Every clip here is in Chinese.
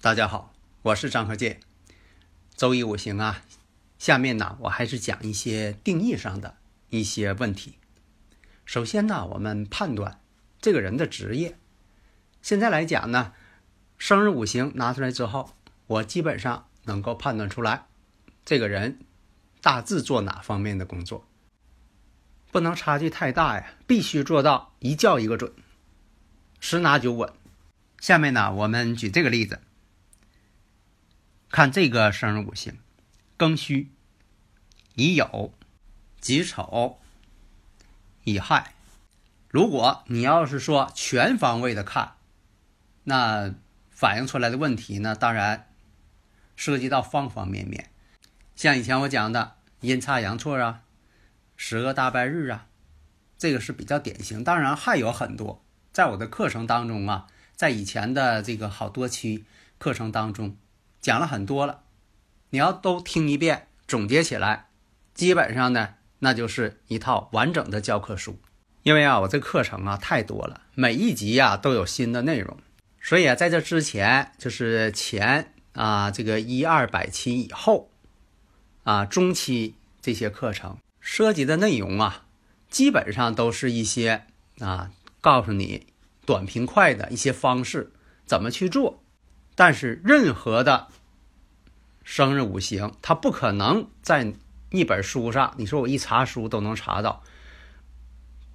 大家好，我是张和建。周易五行啊，下面呢，我还是讲一些定义上的一些问题。首先呢，我们判断这个人的职业。现在来讲呢，生日五行拿出来之后，我基本上能够判断出来，这个人大致做哪方面的工作，不能差距太大呀，必须做到一叫一个准，十拿九稳。下面呢，我们举这个例子。看这个生日五行：庚戌、乙酉、己丑、乙亥。如果你要是说全方位的看，那反映出来的问题呢，当然涉及到方方面面。像以前我讲的阴差阳错啊、十个大败日啊，这个是比较典型。当然还有很多，在我的课程当中啊，在以前的这个好多期课程当中。讲了很多了，你要都听一遍，总结起来，基本上呢，那就是一套完整的教科书。因为啊，我这课程啊太多了，每一集呀都有新的内容，所以啊，在这之前就是前啊这个一二百期以后啊中期这些课程涉及的内容啊，基本上都是一些啊告诉你短平快的一些方式怎么去做。但是任何的生日五行，它不可能在一本书上。你说我一查书都能查到，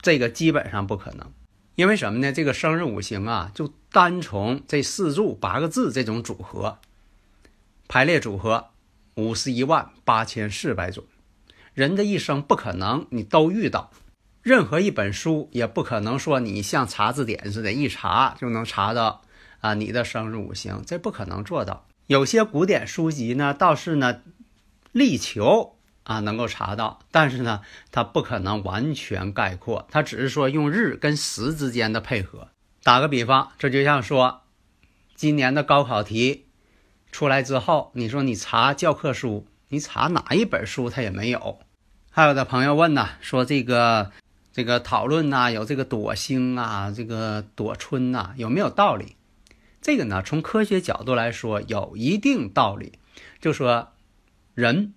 这个基本上不可能。因为什么呢？这个生日五行啊，就单从这四柱八个字这种组合排列组合，五十一万八千四百种。人的一生不可能你都遇到，任何一本书也不可能说你像查字典似的，一查就能查到。啊，你的生日五行这不可能做到。有些古典书籍呢，倒是呢，力求啊能够查到，但是呢，它不可能完全概括，它只是说用日跟时之间的配合。打个比方，这就像说，今年的高考题出来之后，你说你查教科书，你查哪一本书它也没有。还有的朋友问呢，说这个这个讨论呐，有这个躲星啊，这个躲春呐，有没有道理？这个呢，从科学角度来说，有一定道理。就说人，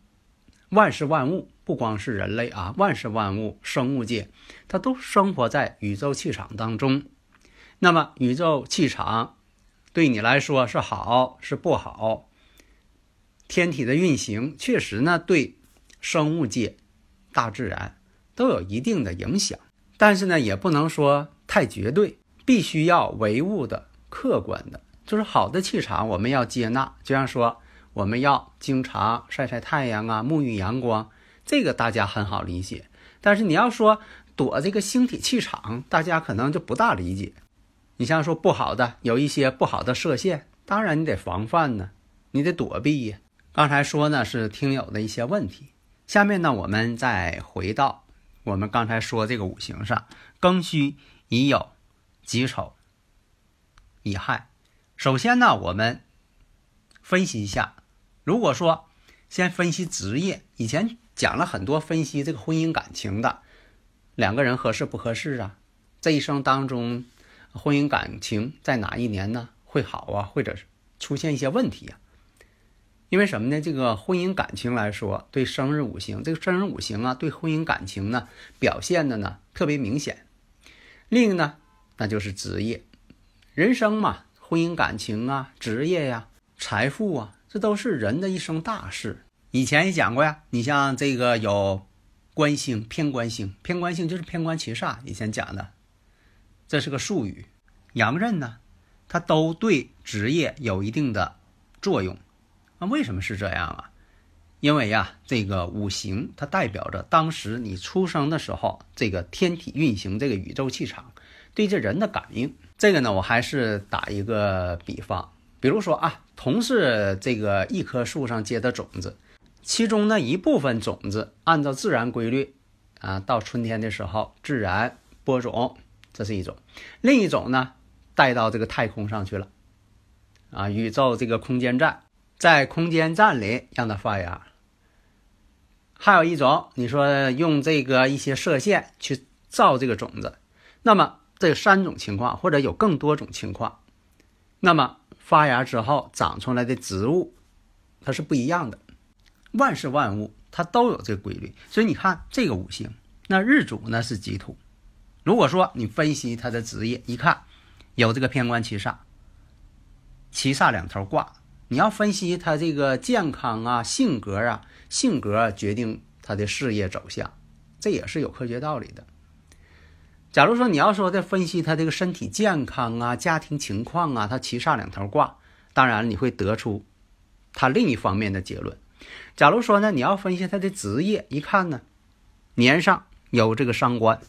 万事万物，不光是人类啊，万事万物，生物界，它都生活在宇宙气场当中。那么，宇宙气场对你来说是好是不好？天体的运行确实呢，对生物界、大自然都有一定的影响。但是呢，也不能说太绝对，必须要唯物的。客观的，就是好的气场，我们要接纳。就像说，我们要经常晒晒太阳啊，沐浴阳光，这个大家很好理解。但是你要说躲这个星体气场，大家可能就不大理解。你像说不好的，有一些不好的射线，当然你得防范呢，你得躲避呀。刚才说呢是听友的一些问题，下面呢我们再回到我们刚才说这个五行上，庚戌、乙酉、己丑。乙亥，首先呢，我们分析一下。如果说先分析职业，以前讲了很多分析这个婚姻感情的，两个人合适不合适啊？这一生当中，婚姻感情在哪一年呢会好啊，或者是出现一些问题啊？因为什么呢？这个婚姻感情来说，对生日五行，这个生日五行啊，对婚姻感情呢表现的呢特别明显。另一个呢，那就是职业。人生嘛，婚姻感情啊，职业呀，财富啊，这都是人的一生大事。以前也讲过呀，你像这个有官星、偏官星，偏官星就是偏官七煞，以前讲的，这是个术语。阳刃呢，它都对职业有一定的作用。那为什么是这样啊？因为呀，这个五行它代表着当时你出生的时候，这个天体运行，这个宇宙气场对这人的感应。这个呢，我还是打一个比方，比如说啊，同是这个一棵树上结的种子，其中呢一部分种子按照自然规律啊，到春天的时候自然播种，这是一种；另一种呢，带到这个太空上去了，啊，宇宙这个空间站，在空间站里让它发芽。还有一种，你说用这个一些射线去照这个种子，那么。这三种情况，或者有更多种情况，那么发芽之后长出来的植物，它是不一样的。万事万物它都有这个规律，所以你看这个五行，那日主呢是己土。如果说你分析他的职业，一看有这个偏官七煞，七煞两头挂，你要分析他这个健康啊、性格啊，性格决定他的事业走向，这也是有科学道理的。假如说你要说在分析他这个身体健康啊、家庭情况啊，他七煞两头挂，当然你会得出他另一方面的结论。假如说呢，你要分析他的职业，一看呢，年上有这个伤官，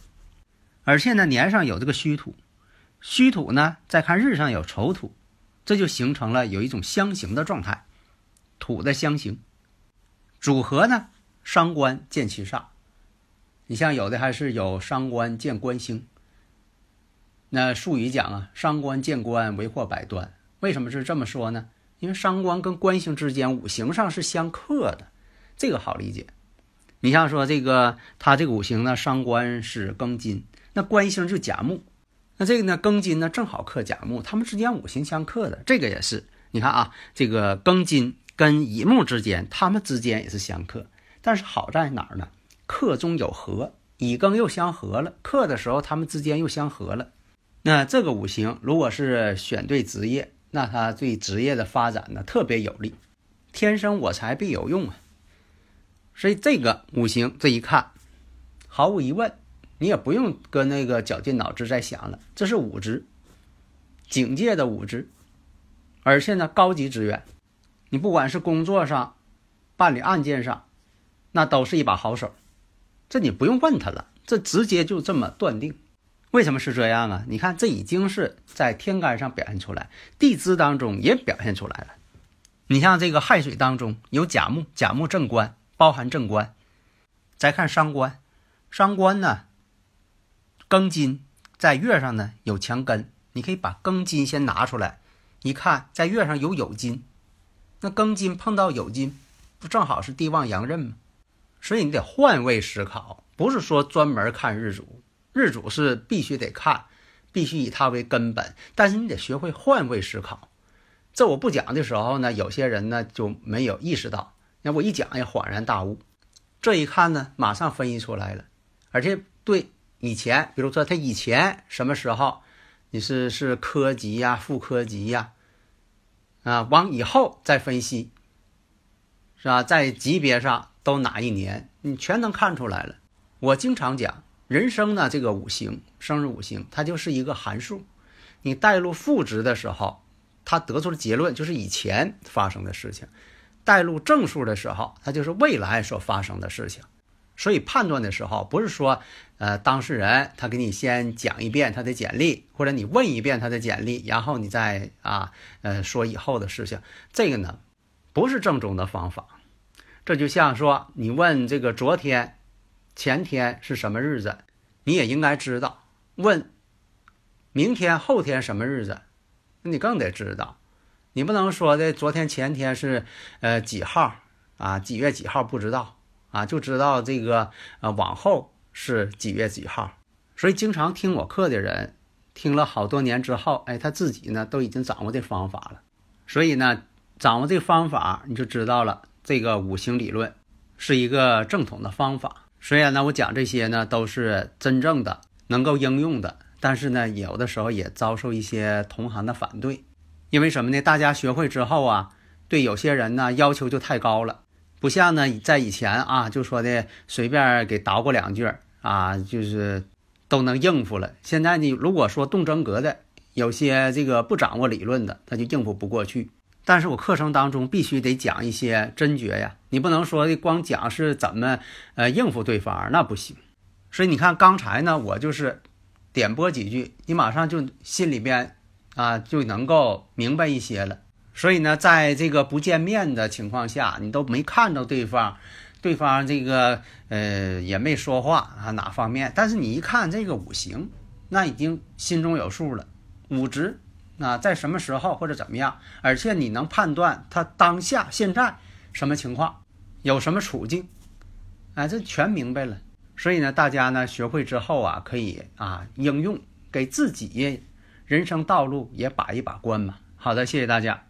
而且呢年上有这个虚土，虚土呢再看日上有丑土，这就形成了有一种相刑的状态，土的相刑组合呢，伤官见七煞。你像有的还是有伤官见官星，那术语讲啊，伤官见官为祸百端。为什么是这么说呢？因为伤官跟官星之间五行上是相克的，这个好理解。你像说这个他这个五行呢，伤官是庚金，那官星就甲木，那这个呢庚金呢正好克甲木，他们之间五行相克的，这个也是。你看啊，这个庚金跟乙木之间，他们之间也是相克，但是好在哪儿呢？克中有合，乙庚又相合了。克的时候，他们之间又相合了。那这个五行，如果是选对职业，那他对职业的发展呢特别有利。天生我材必有用啊！所以这个五行这一看，毫无疑问，你也不用跟那个绞尽脑汁再想了。这是五职，警戒的五职，而且呢高级职员，你不管是工作上、办理案件上，那都是一把好手。这你不用问他了，这直接就这么断定。为什么是这样啊？你看，这已经是在天干上表现出来，地支当中也表现出来了。你像这个亥水当中有甲木，甲木正官，包含正官。再看伤官，伤官呢，庚金在月上呢有强根，你可以把庚金先拿出来，一看在月上有酉金，那庚金碰到酉金，不正好是地旺阳刃吗？所以你得换位思考，不是说专门看日主，日主是必须得看，必须以它为根本。但是你得学会换位思考。这我不讲的时候呢，有些人呢就没有意识到。那我一讲也恍然大悟。这一看呢，马上分析出来了，而且对以前，比如说他以前什么时候，你是是科级呀、副科级呀，啊，往以后再分析，是吧？在级别上。都哪一年，你全能看出来了。我经常讲，人生呢，这个五行，生日五行，它就是一个函数。你带入负值的时候，它得出的结论就是以前发生的事情；带入正数的时候，它就是未来所发生的事情。所以判断的时候，不是说，呃，当事人他给你先讲一遍他的简历，或者你问一遍他的简历，然后你再啊，呃，说以后的事情。这个呢，不是正宗的方法。这就像说，你问这个昨天、前天是什么日子，你也应该知道；问明天、后天什么日子，那你更得知道。你不能说的昨天、前天是呃几号啊？几月几号不知道啊？就知道这个呃往后是几月几号。所以，经常听我课的人，听了好多年之后，哎，他自己呢都已经掌握这方法了。所以呢，掌握这方法，你就知道了。这个五行理论是一个正统的方法，虽然呢，我讲这些呢都是真正的能够应用的，但是呢，有的时候也遭受一些同行的反对，因为什么呢？大家学会之后啊，对有些人呢要求就太高了，不像呢在以前啊，就说的随便给捣鼓两句啊，就是都能应付了。现在呢，如果说动真格的，有些这个不掌握理论的，他就应付不过去。但是我课程当中必须得讲一些真诀呀，你不能说光讲是怎么呃应付对方，那不行。所以你看刚才呢，我就是点播几句，你马上就心里边啊就能够明白一些了。所以呢，在这个不见面的情况下，你都没看到对方，对方这个呃也没说话啊哪方面，但是你一看这个五行，那已经心中有数了，五值。那在什么时候或者怎么样？而且你能判断他当下现在什么情况，有什么处境，哎，这全明白了。所以呢，大家呢学会之后啊，可以啊应用，给自己人生道路也把一把关嘛。好的，谢谢大家。